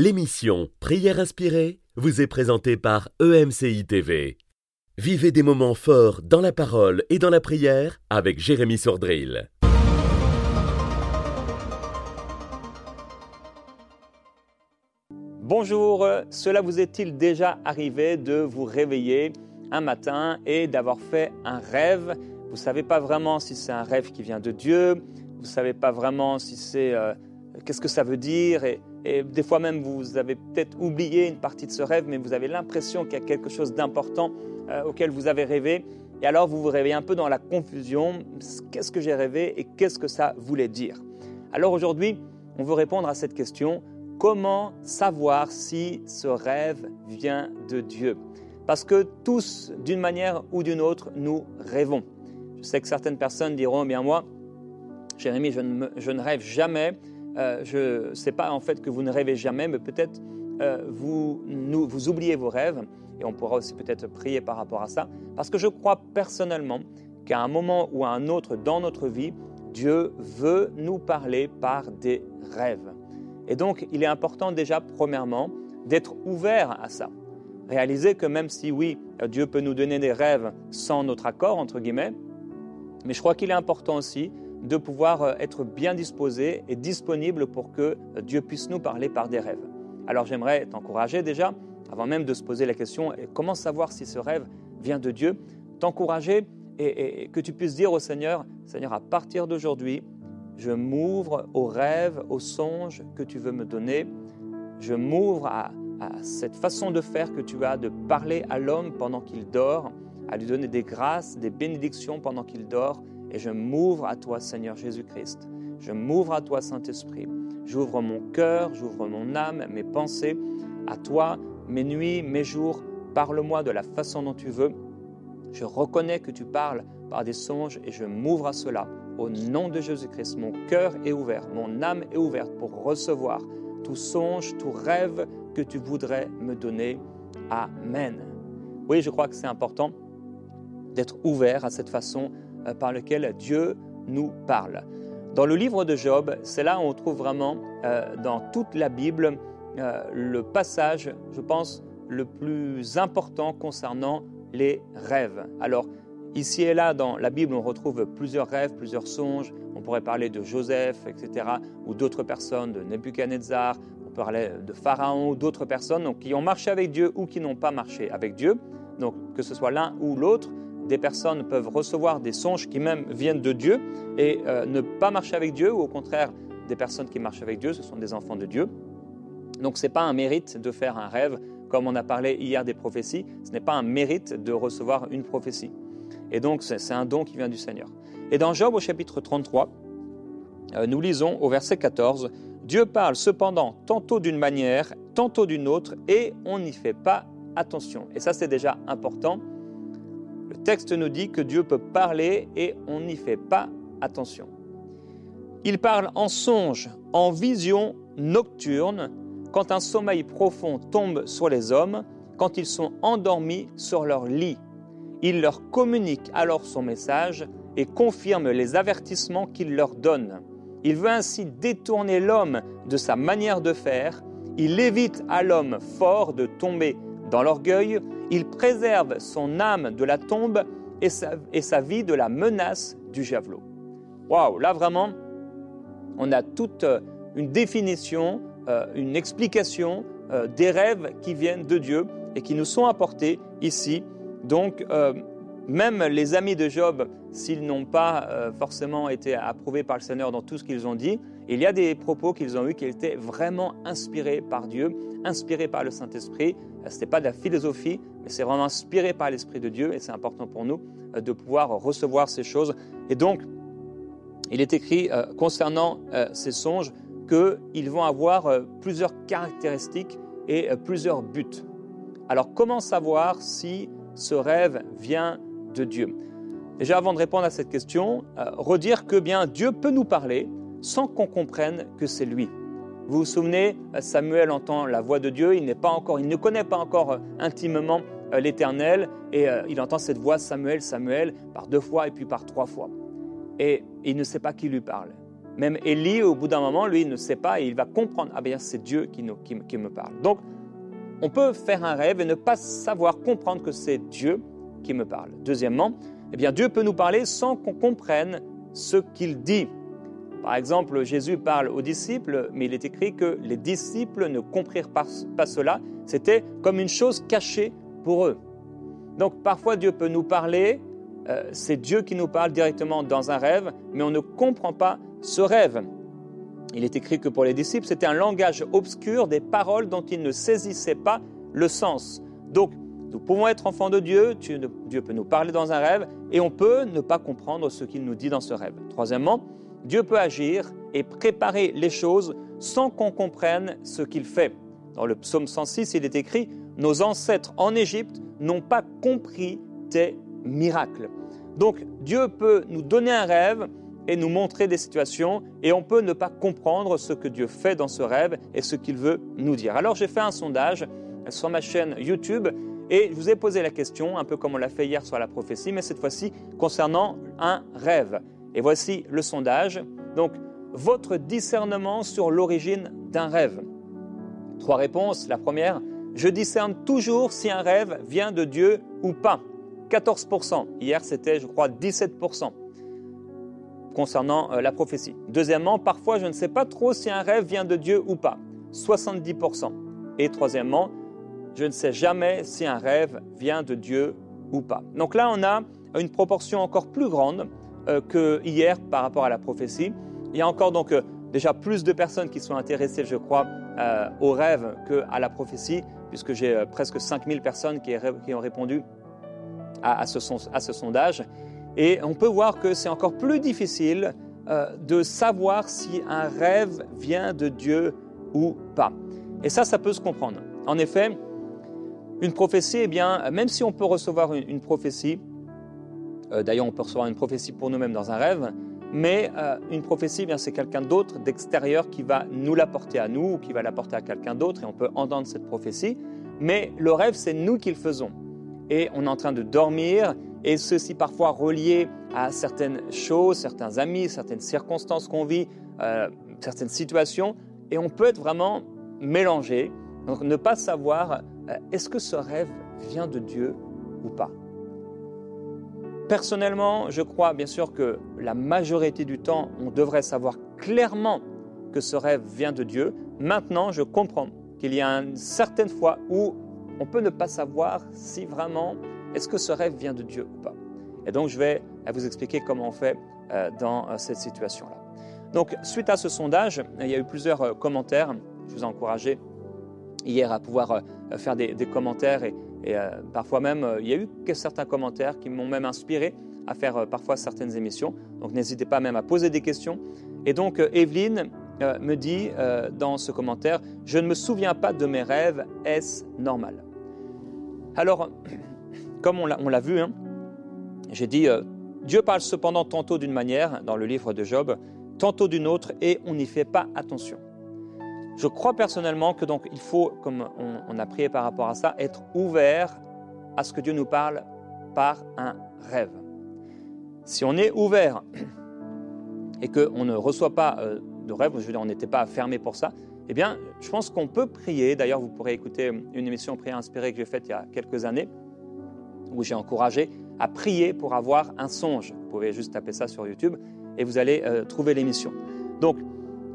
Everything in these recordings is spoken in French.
L'émission Prière inspirée vous est présentée par EMCI TV. Vivez des moments forts dans la parole et dans la prière avec Jérémy Sordrill. Bonjour, cela vous est-il déjà arrivé de vous réveiller un matin et d'avoir fait un rêve? Vous ne savez pas vraiment si c'est un rêve qui vient de Dieu, vous ne savez pas vraiment si c'est euh, qu'est-ce que ça veut dire et, et des fois même vous avez peut-être oublié une partie de ce rêve, mais vous avez l'impression qu'il y a quelque chose d'important euh, auquel vous avez rêvé. Et alors vous vous réveillez un peu dans la confusion. Qu'est-ce que j'ai rêvé et qu'est-ce que ça voulait dire? Alors aujourd'hui, on veut répondre à cette question. Comment savoir si ce rêve vient de Dieu? Parce que tous, d'une manière ou d'une autre, nous rêvons. Je sais que certaines personnes diront, bien moi, ne, je ne rêve jamais. Euh, je ne sais pas en fait que vous ne rêvez jamais, mais peut-être euh, vous, vous oubliez vos rêves, et on pourra aussi peut-être prier par rapport à ça, parce que je crois personnellement qu'à un moment ou à un autre dans notre vie, Dieu veut nous parler par des rêves. Et donc, il est important déjà, premièrement, d'être ouvert à ça. Réaliser que même si oui, Dieu peut nous donner des rêves sans notre accord, entre guillemets, mais je crois qu'il est important aussi de pouvoir euh, être bien disposé et disponible pour que euh, Dieu puisse nous parler par des rêves. Alors j'aimerais t'encourager déjà, avant même de se poser la question, comment savoir si ce rêve vient de Dieu, t'encourager et, que tu puisses dire au Seigneur, Seigneur, à partir d'aujourd'hui, je m'ouvre aux rêves, aux songes que tu veux me donner, je m'ouvre à cette façon de faire que tu as de parler à l'homme pendant qu'il dort, à lui donner des grâces, des bénédictions pendant qu'il dort, et je m'ouvre à toi, Seigneur Jésus-Christ. Je m'ouvre à toi, Saint-Esprit. J'ouvre mon cœur, j'ouvre mon âme, mes pensées à toi, mes nuits, mes jours. Parle-moi de la façon dont tu veux. Je reconnais que tu parles par des songes et je m'ouvre à cela. Au nom de Jésus-Christ, mon cœur est ouvert, mon âme est ouverte pour recevoir tout songe, tout rêve que tu voudrais me donner. Amen. Oui, je crois que c'est important d'être ouvert à cette façon par lequel Dieu nous parle. Dans le livre de Job, c'est là où on trouve vraiment euh, dans toute la Bible euh, le passage, je pense, le plus important concernant les rêves. Alors, ici et là, dans la Bible, on retrouve plusieurs rêves, plusieurs songes. On pourrait parler de Joseph, etc., ou d'autres personnes, de Nebuchadnezzar, on parlait de Pharaon, ou d'autres personnes qui ont marché avec Dieu ou qui n'ont pas marché avec Dieu. Donc, que ce soit l'un ou l'autre, des personnes peuvent recevoir des songes qui même viennent de Dieu et euh, ne pas marcher avec Dieu, ou au contraire, des personnes qui marchent avec Dieu, ce sont des enfants de Dieu. Donc ce n'est pas un mérite de faire un rêve, comme on a parlé hier des prophéties, ce n'est pas un mérite de recevoir une prophétie. Et donc c'est un don qui vient du Seigneur. Et dans Job au chapitre 33, euh, nous lisons au verset 14, Dieu parle cependant tantôt d'une manière, tantôt d'une autre, et on n'y fait pas attention. Et ça c'est déjà important le texte nous dit que Dieu peut parler et on n'y fait pas attention. Il parle en songe, en vision nocturne, quand un sommeil profond tombe sur les hommes, quand ils sont endormis sur leur lit. Il leur communique alors son message et confirme les avertissements qu'il leur donne. Il veut ainsi détourner l'homme de sa manière de faire. Il évite à l'homme fort de tomber dans l'orgueil il préserve son âme de la tombe et sa, vie de la menace du javelot. Waouh, là vraiment, on a toute euh, une définition, euh, une explication euh, des rêves qui viennent de Dieu et qui nous sont apportés ici. Donc, même les amis de Job, s'ils n'ont pas forcément été approuvés par le Seigneur dans tout ce qu'ils ont dit, il y a des propos qu'ils ont eus qui étaient vraiment inspirés par Dieu, inspirés par le Saint-Esprit. Ce n'était pas de la philosophie, mais c'est vraiment inspiré par l'Esprit de Dieu et c'est important pour nous euh, de pouvoir recevoir ces choses. Et donc, il est écrit euh, concernant euh, ces songes qu'ils vont avoir plusieurs caractéristiques et plusieurs buts. Alors, comment savoir si ce rêve vient de Dieu? Déjà, avant de répondre à cette question, redire que bien Dieu peut nous parler sans qu'on comprenne que c'est lui. Vous vous souvenez, Samuel entend la voix de Dieu, il, n'est pas encore, il ne connaît pas encore euh, intimement euh, l'Éternel, et euh, il entend cette voix Samuel, Samuel, par deux fois et puis par trois fois. Et il ne sait pas qui lui parle. Même Élie, au bout d'un moment, lui, il ne sait pas et il va comprendre, ah bien c'est Dieu qui, qui me parle. Donc, on peut faire un rêve et ne pas savoir comprendre que c'est Dieu qui me parle. Deuxièmement, eh bien, Dieu peut nous parler sans qu'on comprenne ce qu'il dit. Par exemple, Jésus parle aux disciples, mais il est écrit que les disciples ne comprirent pas, cela. C'était comme une chose cachée pour eux. Donc parfois Dieu peut nous parler, euh, c'est Dieu qui nous parle directement dans un rêve, mais on ne comprend pas ce rêve. Il est écrit que pour les disciples, c'était un langage obscur des paroles dont ils ne saisissaient pas le sens. Donc, nous pouvons être enfants de Dieu, Dieu peut nous parler dans un rêve, et on peut ne pas comprendre ce qu'il nous dit dans ce rêve. Troisièmement, Dieu peut agir et préparer les choses sans qu'on comprenne ce qu'il fait. Dans le psaume 106, il est écrit Nos ancêtres en Égypte n'ont pas compris tes miracles. Donc Dieu peut nous donner un rêve et nous montrer des situations et on peut ne pas comprendre ce que Dieu fait dans ce rêve et ce qu'il veut nous dire. Alors j'ai fait un sondage sur ma chaîne YouTube et je vous ai posé la question, un peu comme on l'a fait hier sur la prophétie, mais cette fois-ci concernant un rêve. Et voici le sondage. Donc, votre discernement sur l'origine d'un rêve. Trois réponses. La première, je discerne toujours si un rêve vient de Dieu ou pas. 14%. Hier, c'était, je crois, 17% concernant euh, la prophétie. Deuxièmement, parfois, je ne sais pas trop si un rêve vient de Dieu ou pas. 70%. Et troisièmement, je ne sais jamais si un rêve vient de Dieu ou pas. Donc là, on a une proportion encore plus grande euh, que hier par rapport à la prophétie. Il y a encore donc euh, déjà plus de personnes qui sont intéressées, je crois, euh, au rêve qu'à la prophétie, puisque j'ai presque 5000 personnes qui, ont répondu à, ce sondage. Et on peut voir que c'est encore plus difficile de savoir si un rêve vient de Dieu ou pas. Et ça, ça peut se comprendre. En effet, une prophétie, eh bien, même si on peut recevoir une prophétie, euh, d'ailleurs, on peut recevoir une prophétie pour nous-mêmes dans un rêve, mais euh, une prophétie, eh c'est quelqu'un d'autre, d'extérieur, qui va nous l'apporter à nous ou qui va l'apporter à quelqu'un d'autre, et on peut entendre cette prophétie. Mais le rêve, c'est nous qui le faisons. Et on est en train de dormir, et ceci parfois relié à certaines choses, certains amis, certaines circonstances qu'on vit, euh, certaines situations, et on peut être vraiment mélangé. Donc ne pas savoir, est-ce que ce rêve vient de Dieu ou pas? Personnellement, je crois bien sûr que la majorité du temps, on devrait savoir clairement que ce rêve vient de Dieu. Maintenant, je comprends qu'il y a une certaine fois où on peut ne pas savoir si vraiment est-ce que ce rêve vient de Dieu ou pas. Et donc, je vais vous expliquer comment on fait euh, dans euh, cette situation-là. Donc, suite à ce sondage, il y a eu plusieurs euh, commentaires. Je vous ai encouragé hier à pouvoir faire des, commentaires et, euh, parfois même, euh, il y a eu certains commentaires qui m'ont même inspiré à faire euh, parfois certaines émissions. Donc n'hésitez pas même à poser des questions. Et donc Evelyne me dit dans ce commentaire, je ne me souviens pas de mes rêves, est-ce normal? Alors, comme on l'a vu, hein, j'ai dit, Dieu parle cependant tantôt d'une manière dans le livre de Job, tantôt d'une autre, et on n'y fait pas attention. Je crois personnellement que donc il faut, comme on, a prié par rapport à ça, être ouvert à ce que Dieu nous parle par un rêve. Si on est ouvert et qu'on ne reçoit pas euh, de rêve, je veux dire, on n'était pas fermé pour ça, eh bien, je pense qu'on peut prier. D'ailleurs, vous pourrez écouter une émission Prière inspirée que j'ai faite il y a quelques années, où j'ai encouragé à prier pour avoir un songe. Vous pouvez juste taper ça sur YouTube et vous allez euh, trouver l'émission. Donc,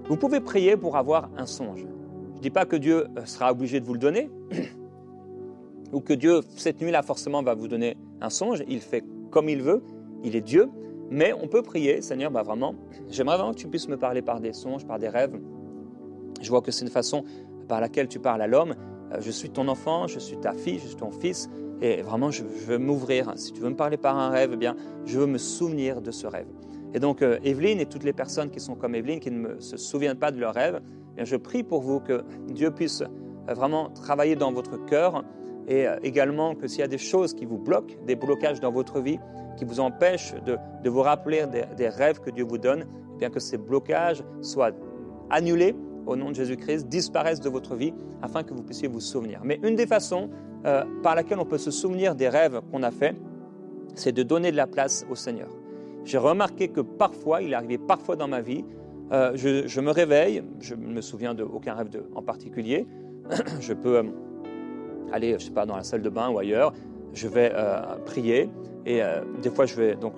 vous pouvez prier pour avoir un songe. Je ne dis pas que Dieu euh, sera obligé de vous le donner, ou que Dieu, cette nuit-là, forcément, va vous donner un songe. Il fait comme il veut, il est Dieu. Mais on peut prier, Seigneur, bah vraiment, j'aimerais vraiment que tu puisses me parler par des songes, par des rêves. Je vois que c'est une façon par laquelle tu parles à l'homme. Euh, je suis ton enfant, je suis ta fille, je suis ton fils, et vraiment, je veux m'ouvrir. Si tu veux me parler par un rêve, eh bien, je veux me souvenir de ce rêve. Et donc, euh, Evelyne et toutes les personnes qui sont comme Evelyne, qui ne se souviennent pas de leur rêve, eh je prie pour vous que Dieu puisse euh, vraiment travailler dans votre cœur et euh, également que s'il y a des choses qui vous bloquent, des blocages dans votre vie, qui vous empêchent de, vous rappeler des, rêves que Dieu vous donne, eh bien que ces blocages soient annulés au nom de Jésus-Christ, disparaissent de votre vie afin que vous puissiez vous souvenir. Mais une des façons par laquelle on peut se souvenir des rêves qu'on a faits, c'est de donner de la place au Seigneur. J'ai remarqué que parfois, il arrivé parfois dans ma vie, euh, je, me réveille, je ne me souviens d'aucun rêve en particulier. je peux euh, aller, je sais pas, dans la salle de bain ou ailleurs. Je vais euh, prier et des fois je vais donc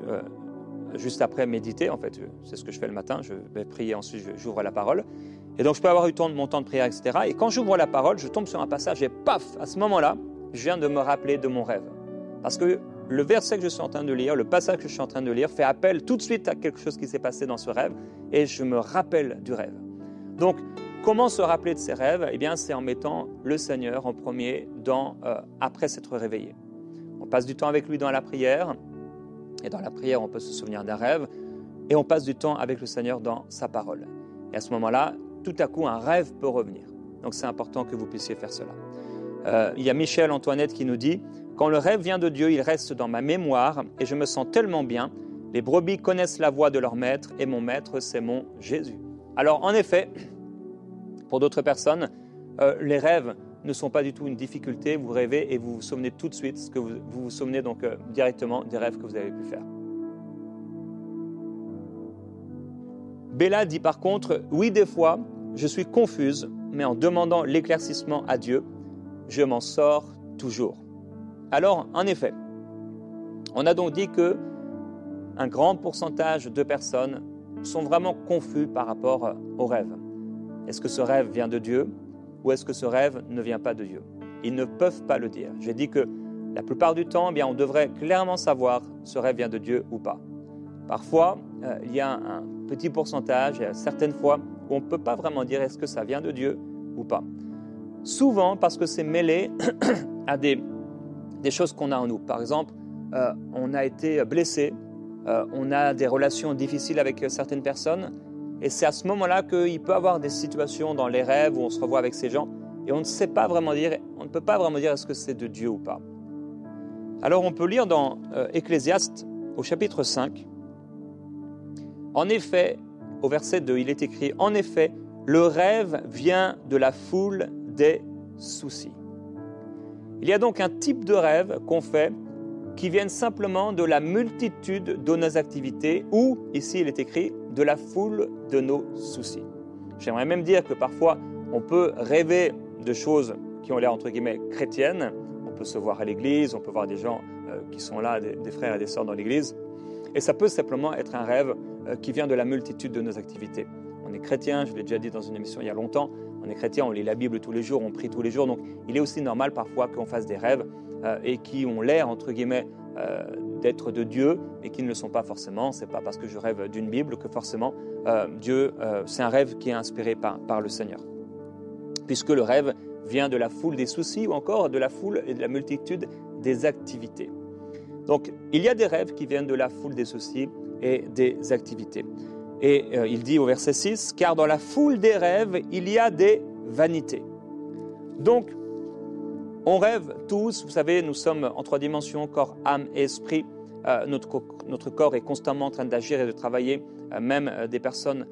juste après méditer. En fait, c'est ce que je fais le matin. Je vais prier ensuite, j'ouvre la parole. Et donc je peux avoir eu mon temps de prière, etc. Et quand j'ouvre la parole, je tombe sur un passage et paf, à ce moment-là, je viens de me rappeler de mon rêve. Parce que le verset que je suis en train de lire, le passage que je suis en train de lire, fait appel tout de suite à quelque chose qui s'est passé dans ce rêve et je me rappelle du rêve. Donc, comment se rappeler de ces rêves? Eh bien, c'est en mettant le Seigneur en premier dans, euh, après s'être réveillé. On passe du temps avec lui dans la prière et dans la prière, on peut se souvenir d'un rêve et on passe du temps avec le Seigneur dans sa parole. Et à ce moment-là, tout à coup, un rêve peut revenir. Donc, c'est important que vous puissiez faire cela. Euh, il y a Michel Antoinette qui nous dit quand le rêve vient de Dieu, il reste dans ma mémoire et je me sens tellement bien. Les brebis connaissent la voix de leur maître et mon maître, c'est mon Jésus. Alors en effet, pour d'autres personnes, euh, les rêves ne sont pas du tout une difficulté. Vous rêvez et vous vous souvenez tout de suite vous vous, souvenez donc euh, directement des rêves que vous avez pu faire. Bella dit par contre, oui des fois, je suis confuse, mais en demandant l'éclaircissement à Dieu, je m'en sors toujours. Alors, en effet, on a donc dit que un grand pourcentage de personnes sont vraiment confus par rapport au rêve. Est-ce que ce rêve vient de Dieu ou est-ce que ce rêve ne vient pas de Dieu? Ils ne peuvent pas le dire. J'ai dit que la plupart du temps, eh bien, on devrait clairement savoir ce rêve vient de Dieu ou pas. Parfois, euh, il y a un petit pourcentage, certaines fois, où on ne peut pas vraiment dire est-ce que ça vient de Dieu ou pas. Souvent parce que c'est mêlé à des des choses qu'on a en nous. Par exemple, euh, on a été blessé, euh, on a des relations difficiles avec certaines personnes, et c'est à ce moment-là qu'il peut y avoir des situations dans les rêves où on se revoit avec ces gens, et on ne sait pas vraiment dire, on ne peut pas vraiment dire est-ce que c'est de Dieu ou pas. Alors on peut lire dans euh, Ecclésiaste au chapitre 5, en effet, au verset 2, il est écrit, en effet, le rêve vient de la foule des soucis. Il y a donc un type de rêve qu'on fait qui viennent simplement de la multitude de nos activités ou, ici il est écrit, de la foule de nos soucis. J'aimerais même dire que parfois on peut rêver de choses qui ont l'air entre guillemets chrétiennes. On peut se voir à l'église, on peut voir des gens euh, qui sont là, des, frères et des sœurs dans l'église. Et ça peut simplement être un rêve euh, qui vient de la multitude de nos activités. On est chrétien, je l'ai déjà dit dans une émission il y a longtemps, on est chrétien, on lit la Bible tous les jours, on prie tous les jours, donc il est aussi normal parfois qu'on fasse des rêves euh, et qui ont l'air, entre guillemets, euh, d'être de Dieu, mais qui ne le sont pas forcément. C'est pas parce que je rêve d'une Bible que forcément euh, Dieu, c'est un rêve qui est inspiré par, par le Seigneur. Puisque le rêve vient de la foule des soucis ou encore de la foule et de la multitude des activités. Donc il y a des rêves qui viennent de la foule des soucis et des activités. Et euh, il dit au verset 6, car dans la foule des rêves, il y a des vanités. Donc, on rêve tous, vous savez, nous sommes en trois dimensions, corps, âme et esprit. Euh, notre, notre, corps est constamment en train d'agir et de travailler, euh, même des personnes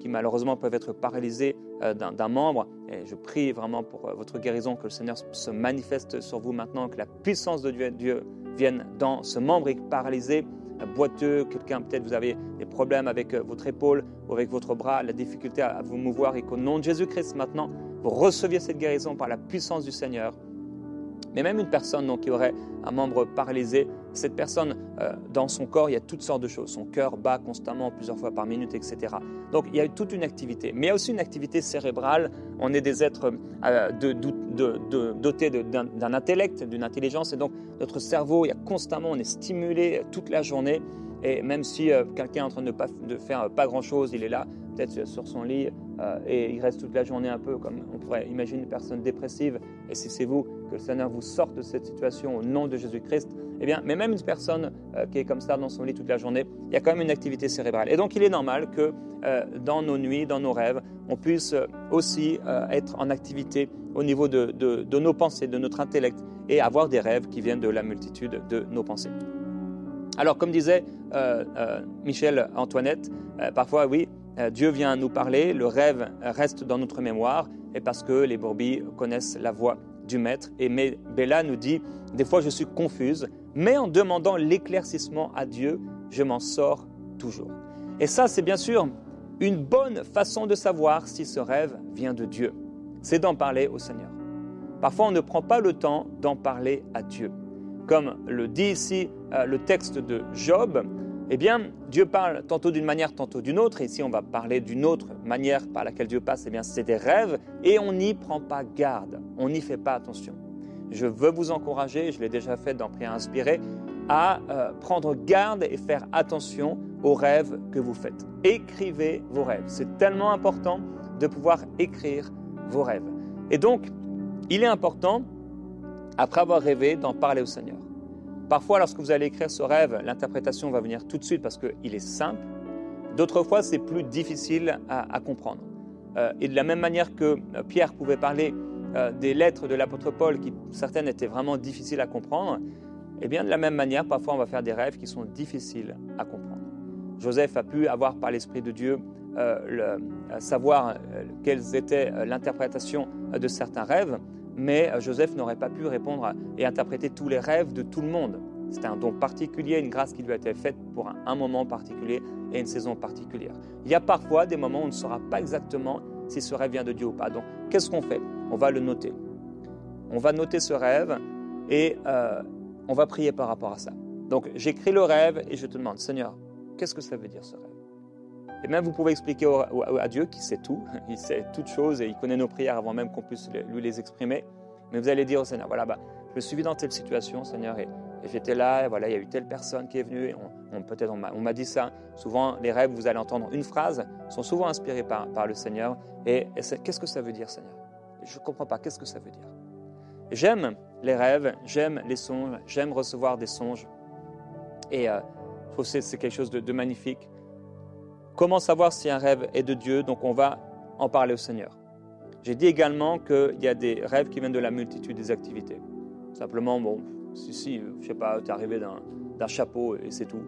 qui malheureusement peuvent être paralysées d'un membre. Et je prie vraiment pour votre guérison, que le Seigneur se manifeste sur vous maintenant, que la puissance de Dieu, Dieu vienne dans ce membre paralysé boiteux, quelqu'un peut-être vous avez des problèmes avec euh, votre épaule ou avec votre bras, la difficulté à vous mouvoir et qu'au nom de Jésus-Christ maintenant, vous receviez cette guérison par la puissance du Seigneur. Mais même une personne donc, qui aurait un membre paralysé, cette personne, euh, dans son corps, il y a toutes sortes de choses. Son cœur bat constamment plusieurs fois par minute, etc. Donc il y a toute une activité. Mais il y a aussi une activité cérébrale. On est des êtres euh, dotés d'un intellect, d'une intelligence. Et donc notre cerveau, il y a constamment, on est stimulé toute la journée. Et même si euh, quelqu'un est en train de, pas, de faire pas grand-chose, il est là, peut-être sur son lit, et il reste toute la journée un peu comme on pourrait imaginer une personne dépressive. Et si c'est vous, que le Seigneur vous sorte de cette situation au nom de Jésus-Christ, eh bien, mais même une personne euh, qui est comme ça dans son lit toute la journée, il y a quand même une activité cérébrale. Et donc, il est normal que euh, dans nos nuits, dans nos rêves, on puisse euh, aussi être en activité au niveau de, de, nos pensées, de notre intellect, et avoir des rêves qui viennent de la multitude de nos pensées. Alors, comme disait Michel Antoinette, parfois, oui, Dieu vient nous parler, le rêve reste dans notre mémoire, et parce que les brebis connaissent la voix du maître. Et Bella nous dit, des fois je suis confuse, mais en demandant l'éclaircissement à Dieu, je m'en sors toujours. Et ça, c'est bien sûr une bonne façon de savoir si ce rêve vient de Dieu, c'est d'en parler au Seigneur. Parfois, on ne prend pas le temps d'en parler à Dieu. Comme le dit ici euh, le texte de Job, eh bien, Dieu parle tantôt d'une manière, tantôt d'une autre. Ici, on va parler d'une autre manière par laquelle Dieu passe. Eh bien, c'est des rêves et on n'y prend pas garde. On n'y fait pas attention. Je veux vous encourager, je l'ai déjà fait dans Prière inspirée, à euh, prendre garde et faire attention aux rêves que vous faites. Écrivez vos rêves. C'est tellement important de pouvoir écrire vos rêves. Et donc, il est important, après avoir rêvé, d'en parler au Seigneur. Parfois, lorsque vous allez écrire ce rêve, l'interprétation va venir tout de suite parce qu'il est simple. D'autres fois, c'est plus difficile à, comprendre. Euh, et de la même manière que euh, Pierre pouvait parler des lettres de l'apôtre Paul, qui certaines étaient vraiment difficiles à comprendre, eh bien, de la même manière, parfois, on va faire des rêves qui sont difficiles à comprendre. Joseph a pu avoir par l'Esprit de Dieu euh, le, euh, savoir euh, quelles étaient l'interprétation de certains rêves, mais Joseph n'aurait pas pu répondre et interpréter tous les rêves de tout le monde. C'était un don particulier, une grâce qui lui a été faite pour un, moment particulier et une saison particulière. Il y a parfois des moments où on ne saura pas exactement si ce rêve vient de Dieu ou pas. Donc, qu'est-ce qu'on fait? On va le noter. On va noter ce rêve et on va prier par rapport à ça. Donc j'écris le rêve et je te demande, Seigneur, qu'est-ce que ça veut dire ce rêve? Et même vous pouvez expliquer à Dieu qui sait tout, il sait toutes choses et il connaît nos prières avant même qu'on puisse lui les exprimer. Mais vous allez dire au Seigneur, voilà, bah, je me suis vu dans telle situation, Seigneur, et, j'étais là, et voilà, il y a eu telle personne qui est venue, et on, peut-être on m'a dit ça. Souvent, les rêves, vous allez entendre une phrase, sont souvent inspirés par, le Seigneur. Et, qu'est-ce que ça veut dire, Seigneur? Je ne comprends pas, qu'est-ce que ça veut dire? J'aime les rêves, j'aime les songes, j'aime recevoir des songes. Et euh, je c'est quelque chose de, magnifique. Comment savoir si un rêve est de Dieu? Donc on va en parler au Seigneur. J'ai dit également qu'il y a des rêves qui viennent de la multitude des activités. Simplement, bon, si, si, je sais pas, tu es arrivé d'un chapeau et c'est tout.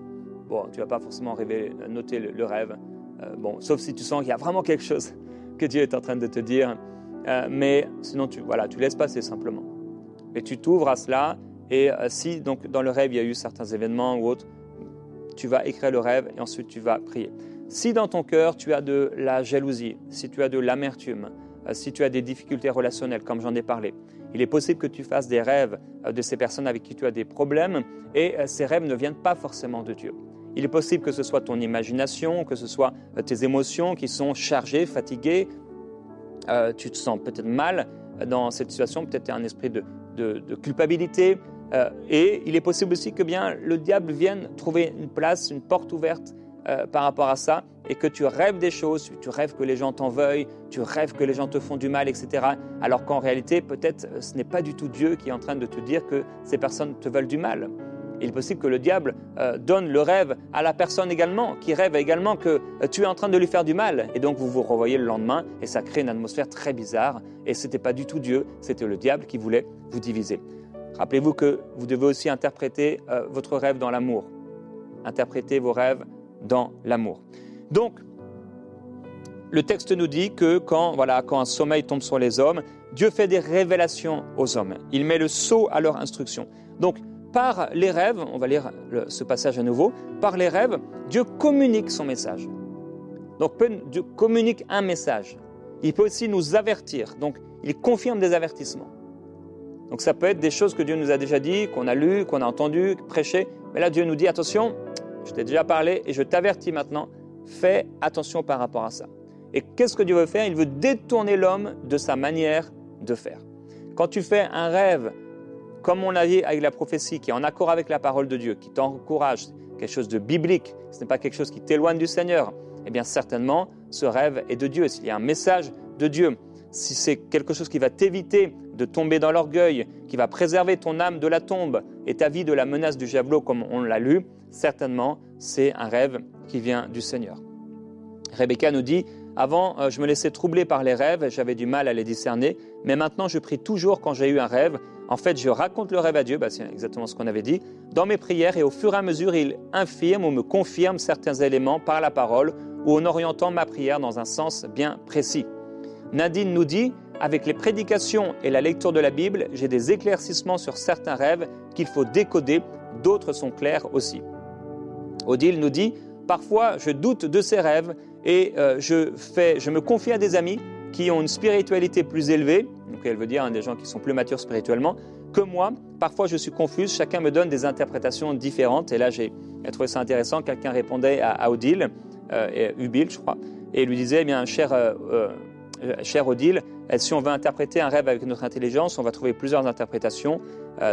Bon, tu vas pas forcément rêver, noter le, rêve. Euh, bon, sauf si tu sens qu'il y a vraiment quelque chose que Dieu est en train de te dire. Euh, mais sinon, tu, voilà, tu laisses passer simplement. Et tu t'ouvres à cela. Et euh, si donc dans le rêve il y a eu certains événements ou autres, tu vas écrire le rêve et ensuite tu vas prier. Si dans ton cœur tu as de la jalousie, si tu as de l'amertume, euh, si tu as des difficultés relationnelles, comme j'en ai parlé, il est possible que tu fasses des rêves euh, de ces personnes avec qui tu as des problèmes et ces rêves ne viennent pas forcément de Dieu. Il est possible que ce soit ton imagination, que ce soit tes émotions qui sont chargées, fatiguées, tu te sens peut-être mal dans cette situation, peut-être un esprit de, culpabilité. Euh, et il est possible aussi que bien le diable vienne trouver une place, une porte ouverte euh, par rapport à ça, et que tu rêves des choses, tu rêves que les gens t'en veuillent, tu rêves que les gens te font du mal, etc. Alors qu'en réalité, peut-être euh, ce n'est pas du tout Dieu qui est en train de te dire que ces personnes te veulent du mal. Il est possible que le diable donne le rêve à la personne également, qui rêve également que tu es en train de lui faire du mal. Et donc vous vous revoyez le lendemain et ça crée une atmosphère très bizarre. Et ce n'était pas du tout Dieu, c'était le diable qui voulait vous diviser. Rappelez-vous que vous devez aussi interpréter votre rêve dans l'amour. Interpréter vos rêves dans l'amour. Donc, le texte nous dit que quand, voilà, quand un sommeil tombe sur les hommes, Dieu fait des révélations aux hommes. Il met le sceau à leur instruction. Donc, par les rêves, on va lire ce passage à nouveau, par les rêves, Dieu communique son message. Donc Dieu communique un message. Il peut aussi nous avertir. Donc il confirme des avertissements. Donc ça peut être des choses que Dieu nous a déjà dit, qu'on a lu, qu'on a entendu, prêché. Mais là Dieu nous dit attention, je t'ai déjà parlé et je t'avertis maintenant, fais attention par rapport à ça. Et qu'est-ce que Dieu veut faire? Il veut détourner l'homme de sa manière de faire. Quand tu fais un rêve comme on l'a dit avec la prophétie, qui est en accord avec la parole de Dieu, qui t'encourage, quelque chose de biblique, ce n'est pas quelque chose qui t'éloigne du Seigneur, eh bien certainement, ce rêve est de Dieu. S'il y a un message de Dieu, si c'est quelque chose qui va t'éviter de tomber dans l'orgueil, qui va préserver ton âme de la tombe et ta vie de la menace du javelot, comme on l'a lu, certainement, c'est un rêve qui vient du Seigneur. Rebecca nous dit Avant, euh, je me laissais troubler par les rêves, j'avais du mal à les discerner, mais maintenant je prie toujours quand j'ai eu un rêve en fait, je raconte le rêve à Dieu, bah, c'est exactement ce qu'on avait dit, dans mes prières et au fur et à mesure, il infirme ou me confirme certains éléments par la parole ou en orientant ma prière dans un sens bien précis. Nadine nous dit, avec les prédications et la lecture de la Bible, j'ai des éclaircissements sur certains rêves qu'il faut décoder, d'autres sont clairs aussi. Odile nous dit, parfois je doute de ces rêves et euh, je, me confie à des amis qui ont une spiritualité plus élevée, donc elle veut dire hein, des gens qui sont plus matures spirituellement, que moi. Parfois, je suis confuse, chacun me donne des interprétations différentes. Et là, j'ai trouvé ça intéressant. Quelqu'un répondait à, Odile, euh, et Ubil, je crois, et lui disait, eh bien, cher, euh, euh, cher Odile, si on veut interpréter un rêve avec notre intelligence, on va trouver plusieurs interprétations.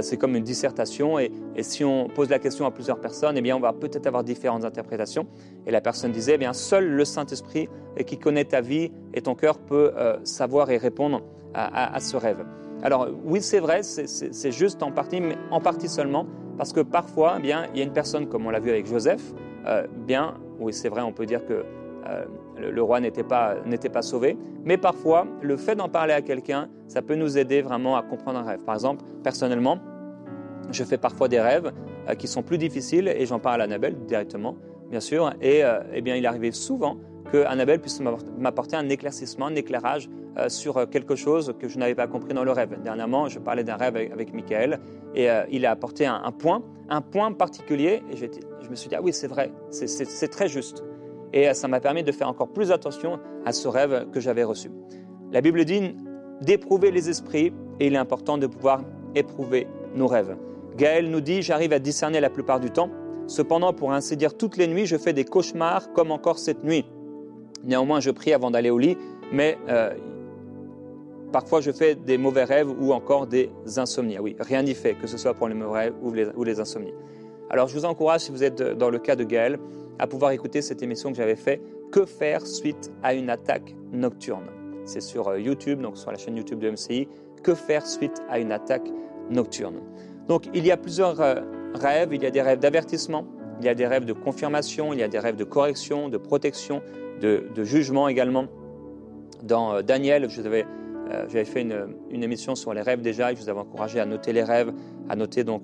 C'est comme une dissertation. Et, si on pose la question à plusieurs personnes, eh bien, on va peut-être avoir différentes interprétations. Et la personne disait, eh bien, seul le Saint-Esprit qui connaît ta vie et ton cœur peut savoir et répondre à ce rêve. Alors oui, c'est vrai, c'est juste en partie, mais en partie seulement, parce que parfois, eh bien, il y a une personne, comme on l'a vu avec Joseph, euh, bien, oui, c'est vrai, on peut dire que euh, le, roi n'était pas, pas sauvé, mais parfois, le fait d'en parler à quelqu'un, ça peut nous aider vraiment à comprendre un rêve. Par exemple, personnellement, je fais parfois des rêves euh, qui sont plus difficiles et j'en parle à Annabelle directement, bien sûr, et eh bien, il arrivait souvent que Annabelle puisse m'apporter un éclaircissement, un éclairage euh, sur quelque chose que je n'avais pas compris dans le rêve. Dernièrement, je parlais d'un rêve avec, Michael et euh, il a apporté un, point, un point particulier et je, me suis dit, ah oui, c'est vrai, c'est très juste. Et euh, ça m'a permis de faire encore plus attention à ce rêve que j'avais reçu. La Bible dit d'éprouver les esprits et il est important de pouvoir éprouver nos rêves. Gaël nous dit, j'arrive à discerner la plupart du temps. Cependant, pour ainsi dire, toutes les nuits, je fais des cauchemars comme encore cette nuit. Néanmoins, je prie avant d'aller au lit, mais Parfois, je fais des mauvais rêves ou encore des insomnies. Ah oui, rien n'y fait, que ce soit pour les mauvais rêves ou les insomnies. Alors, je vous encourage, si vous êtes dans le cas de Gaël, à pouvoir écouter cette émission que j'avais fait Que faire suite à une attaque nocturne? C'est sur euh, YouTube, donc sur la chaîne YouTube de MCI. Que faire suite à une attaque nocturne? Donc, il y a plusieurs euh, rêves. Il y a des rêves d'avertissement, il y a des rêves de confirmation, il y a des rêves de correction, de protection, de, jugement également. Dans euh, Daniel, je vous avais j'avais fait une, émission sur les rêves déjà et je vous avais encouragé à noter les rêves, à noter donc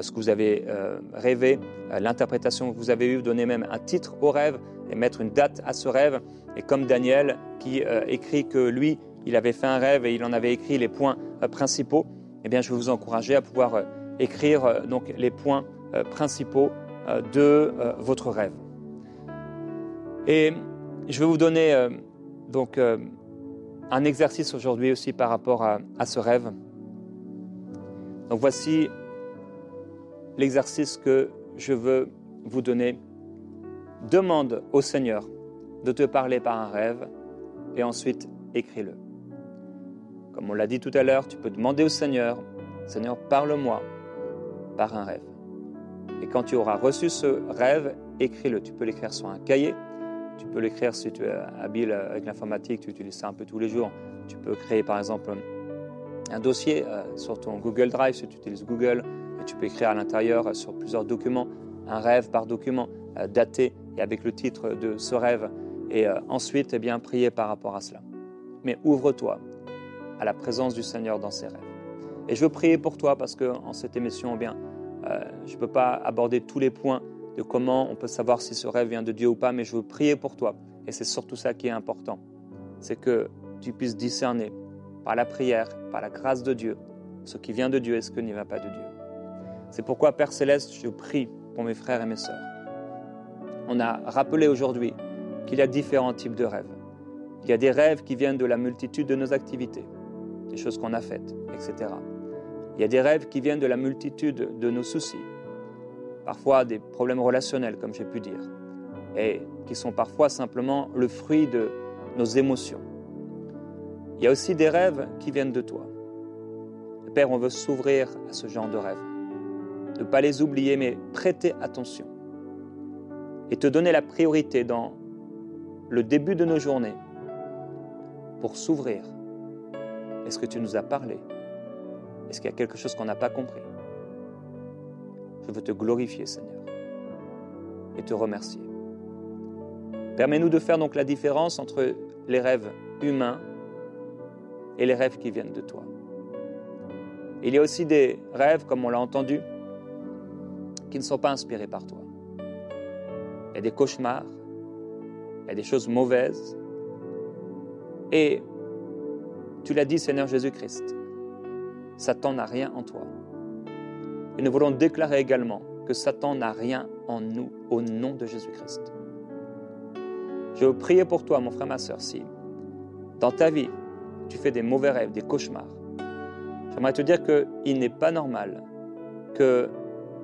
ce que vous avez rêvé, l'interprétation que vous avez eue, donner même un titre au rêve et mettre une date à ce rêve. Et comme Daniel qui écrit que lui, il avait fait un rêve et il en avait écrit les points principaux, eh bien, je vais vous encourager à pouvoir écrire donc les points principaux de votre rêve. Et je vais vous donner donc un exercice aujourd'hui aussi par rapport à, ce rêve. Donc voici l'exercice que je veux vous donner. Demande au Seigneur de te parler par un rêve et ensuite écris-le. Comme on l'a dit tout à l'heure, tu peux demander au Seigneur, Seigneur, parle-moi par un rêve. Et quand tu auras reçu ce rêve, écris-le. Tu peux l'écrire sur un cahier, tu peux l'écrire si tu es habile avec l'informatique, tu utilises ça un peu tous les jours. Tu peux créer par exemple un dossier euh, sur ton Google Drive si tu utilises Google tu peux écrire à l'intérieur euh, sur plusieurs documents, un rêve par document, euh, daté et avec le titre de ce rêve. Et ensuite, eh bien, prier par rapport à cela. Mais ouvre-toi à la présence du Seigneur dans ces rêves. Et je veux prier pour toi parce que en cette émission, eh bien, je ne peux pas aborder tous les points de comment on peut savoir si ce rêve vient de Dieu ou pas, mais je veux prier pour toi. Et c'est surtout ça qui est important. C'est que tu puisses discerner par la prière, par la grâce de Dieu, ce qui vient de Dieu et ce qui n'y va pas de Dieu. C'est pourquoi, Père céleste, je prie pour mes frères et mes sœurs. On a rappelé aujourd'hui qu'il y a différents types de rêves. Il y a des rêves qui viennent de la multitude de nos activités, des choses qu'on a faites, etc. Il y a des rêves qui viennent de la multitude de nos soucis, parfois des problèmes relationnels, comme j'ai pu dire, et qui sont parfois simplement le fruit de nos émotions. Il y a aussi des rêves qui viennent de toi. Père, on veut s'ouvrir à ce genre de rêves, ne pas les oublier, mais prêter attention et te donner la priorité dans le début de nos journées pour s'ouvrir. Est-ce que tu nous as parlé? Est-ce qu'il y a quelque chose qu'on n'a pas compris? Je veux te glorifier, Seigneur, et te remercier. Permets-nous de faire donc la différence entre les rêves humains et les rêves qui viennent de toi. Il y a aussi des rêves, comme on l'a entendu, qui ne sont pas inspirés par toi. Il y a des cauchemars, il y a des choses mauvaises. Et tu l'as dit, Seigneur Jésus-Christ, Satan n'a rien en toi. Et nous voulons déclarer également que Satan n'a rien en nous au nom de Jésus-Christ. Je veux prier pour toi, mon frère, ma soeur, si dans ta vie, tu fais des mauvais rêves, des cauchemars. J'aimerais te dire qu'il n'est pas normal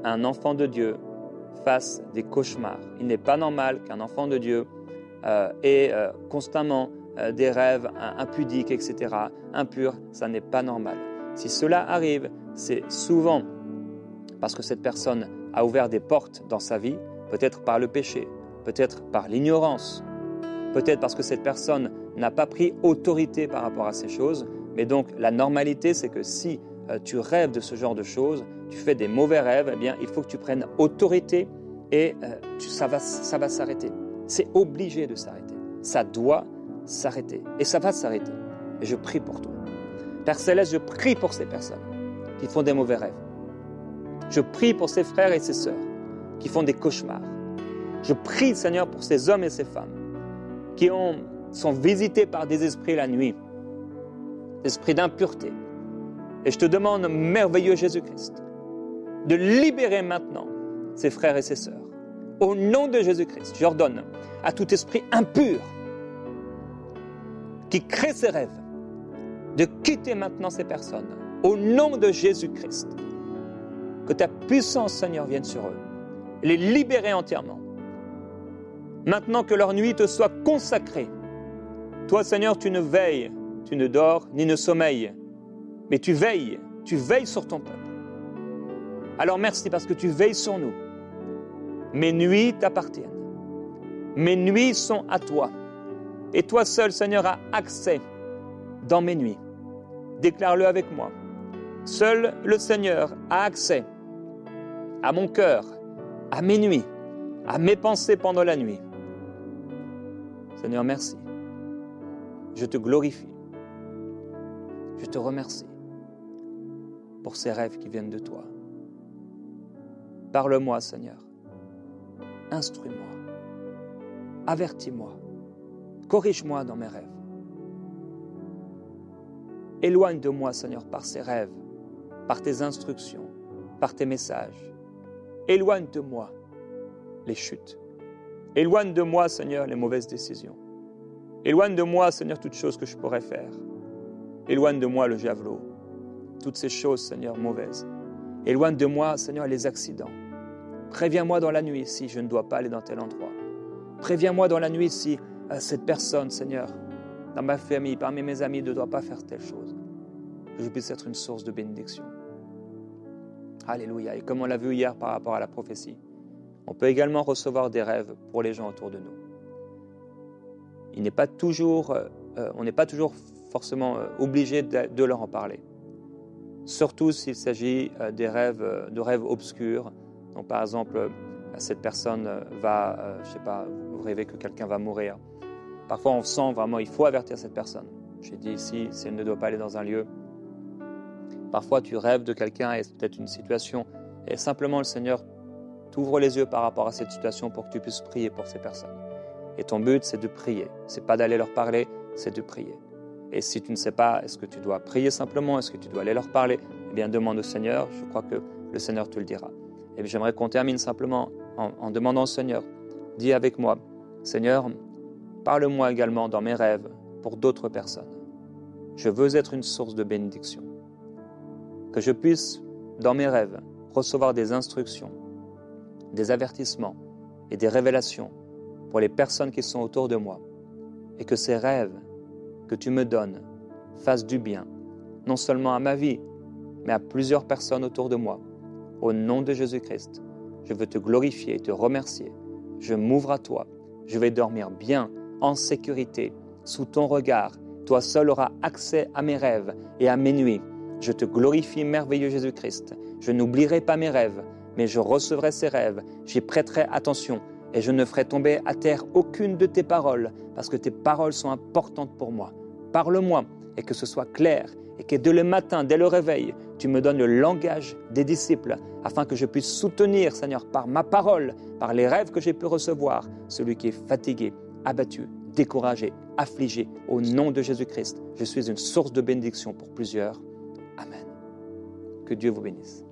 qu'un enfant de Dieu fasse des cauchemars. Il n'est pas normal qu'un enfant de Dieu euh, ait euh, constamment euh, des rêves impudiques, etc., impurs. Ça n'est pas normal. Si cela arrive, c'est souvent parce que cette personne a ouvert des portes dans sa vie, peut-être par le péché, peut-être par l'ignorance, peut-être parce que cette personne n'a pas pris autorité par rapport à ces choses. Mais donc la normalité, c'est que si tu rêves de ce genre de choses, tu fais des mauvais rêves, eh bien il faut que tu prennes autorité et euh, ça va, ça va s'arrêter. C'est obligé de s'arrêter. Ça doit s'arrêter. Et ça va s'arrêter. Et je prie pour toi. Père Céleste, je prie pour ces personnes qui font des mauvais rêves. Je prie pour ces frères et ces sœurs qui font des cauchemars. Je prie, Seigneur, pour ces hommes et ces femmes qui ont, sont visités par des esprits la nuit, esprits d'impureté. Et je te demande, merveilleux Jésus-Christ, de libérer maintenant ces frères et ces sœurs. Au nom de Jésus-Christ, j'ordonne à tout esprit impur qui crée ces rêves de quitter maintenant ces personnes. Au nom de Jésus-Christ, que ta puissance, Seigneur, vienne sur eux. Les libérer entièrement. Maintenant que leur nuit te soit consacrée. Toi, Seigneur, tu ne veilles, tu ne dors ni ne sommeilles, mais tu veilles, tu veilles sur ton peuple. Alors merci parce que tu veilles sur nous. Mes nuits t'appartiennent. Mes nuits sont à toi. Et toi seul, Seigneur, as accès dans mes nuits. Déclare-le avec moi. Seul le Seigneur a accès à mon cœur, à mes nuits, à mes pensées pendant la nuit. Seigneur, merci. Je te glorifie. Je te remercie pour ces rêves qui viennent de toi. Parle-moi, Seigneur. Instruis-moi. Avertis-moi. Corrige-moi dans mes rêves. Éloigne de moi, Seigneur, par ces rêves, par tes instructions, par tes messages. Éloigne de moi les chutes. Éloigne de moi, Seigneur, les mauvaises décisions. Éloigne de moi, Seigneur, toutes choses que je pourrais faire. Éloigne de moi le javelot. Toutes ces choses, Seigneur, mauvaises. Éloigne de moi, Seigneur, les accidents. Préviens-moi dans la nuit si je ne dois pas aller dans tel endroit. Préviens-moi dans la nuit si euh, cette personne, Seigneur, dans ma famille, parmi mes amis, ne doit pas faire telle chose. Que je puisse être une source de bénédiction. Alléluia. Et comme on l'a vu hier par rapport à la prophétie, on peut également recevoir des rêves pour les gens autour de nous. Il n'est pas toujours, euh, euh, on n'est pas toujours forcément obligé de, leur en parler. Surtout s'il s'agit des rêves, de rêves obscurs. Donc, par exemple, cette personne va, je sais pas, vous rêvez que quelqu'un va mourir. Parfois, on sent vraiment, il faut avertir cette personne. J'ai dit ici, si elle ne doit pas aller dans un lieu, Parfois, tu rêves de quelqu'un et c'est peut-être une situation, et simplement le Seigneur t'ouvre les yeux par rapport à cette situation pour que tu puisses prier pour ces personnes. Et ton but, c'est de prier. C'est pas d'aller leur parler, c'est de prier. Et si tu ne sais pas, est-ce que tu dois prier simplement, est-ce que tu dois aller leur parler Eh bien, demande au Seigneur. Je crois que le Seigneur te le dira. Et j'aimerais qu'on termine simplement en, en demandant au Seigneur. Dis avec moi, Seigneur, parle-moi également dans mes rêves pour d'autres personnes. Je veux être une source de bénédiction que je puisse, dans mes rêves, recevoir des instructions, des avertissements et des révélations pour les personnes qui sont autour de moi, et que ces rêves que tu me donnes fassent du bien, non seulement à ma vie, mais à plusieurs personnes autour de moi. Au nom de Jésus-Christ, je veux te glorifier et te remercier. Je m'ouvre à toi. Je vais dormir bien, en sécurité, sous ton regard. Toi seul auras accès à mes rêves et à mes nuits. Je te glorifie, merveilleux Jésus-Christ. Je n'oublierai pas mes rêves, mais je recevrai ces rêves. J'y prêterai attention et je ne ferai tomber à terre aucune de tes paroles, parce que tes paroles sont importantes pour moi. Parle-moi et que ce soit clair, et que dès le matin, dès le réveil, tu me donnes le langage des disciples, afin que je puisse soutenir, Seigneur, par ma parole, par les rêves que j'ai pu recevoir, celui qui est fatigué, abattu, découragé, affligé. Au nom de Jésus-Christ, je suis une source de bénédiction pour plusieurs. Amen. Que Dieu vous bénisse.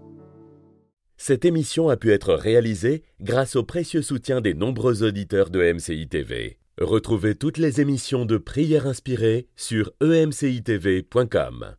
Cette émission a pu être réalisée grâce au précieux soutien des nombreux auditeurs de MCI TV. Retrouvez toutes les émissions de prières inspirées sur emcitv.com.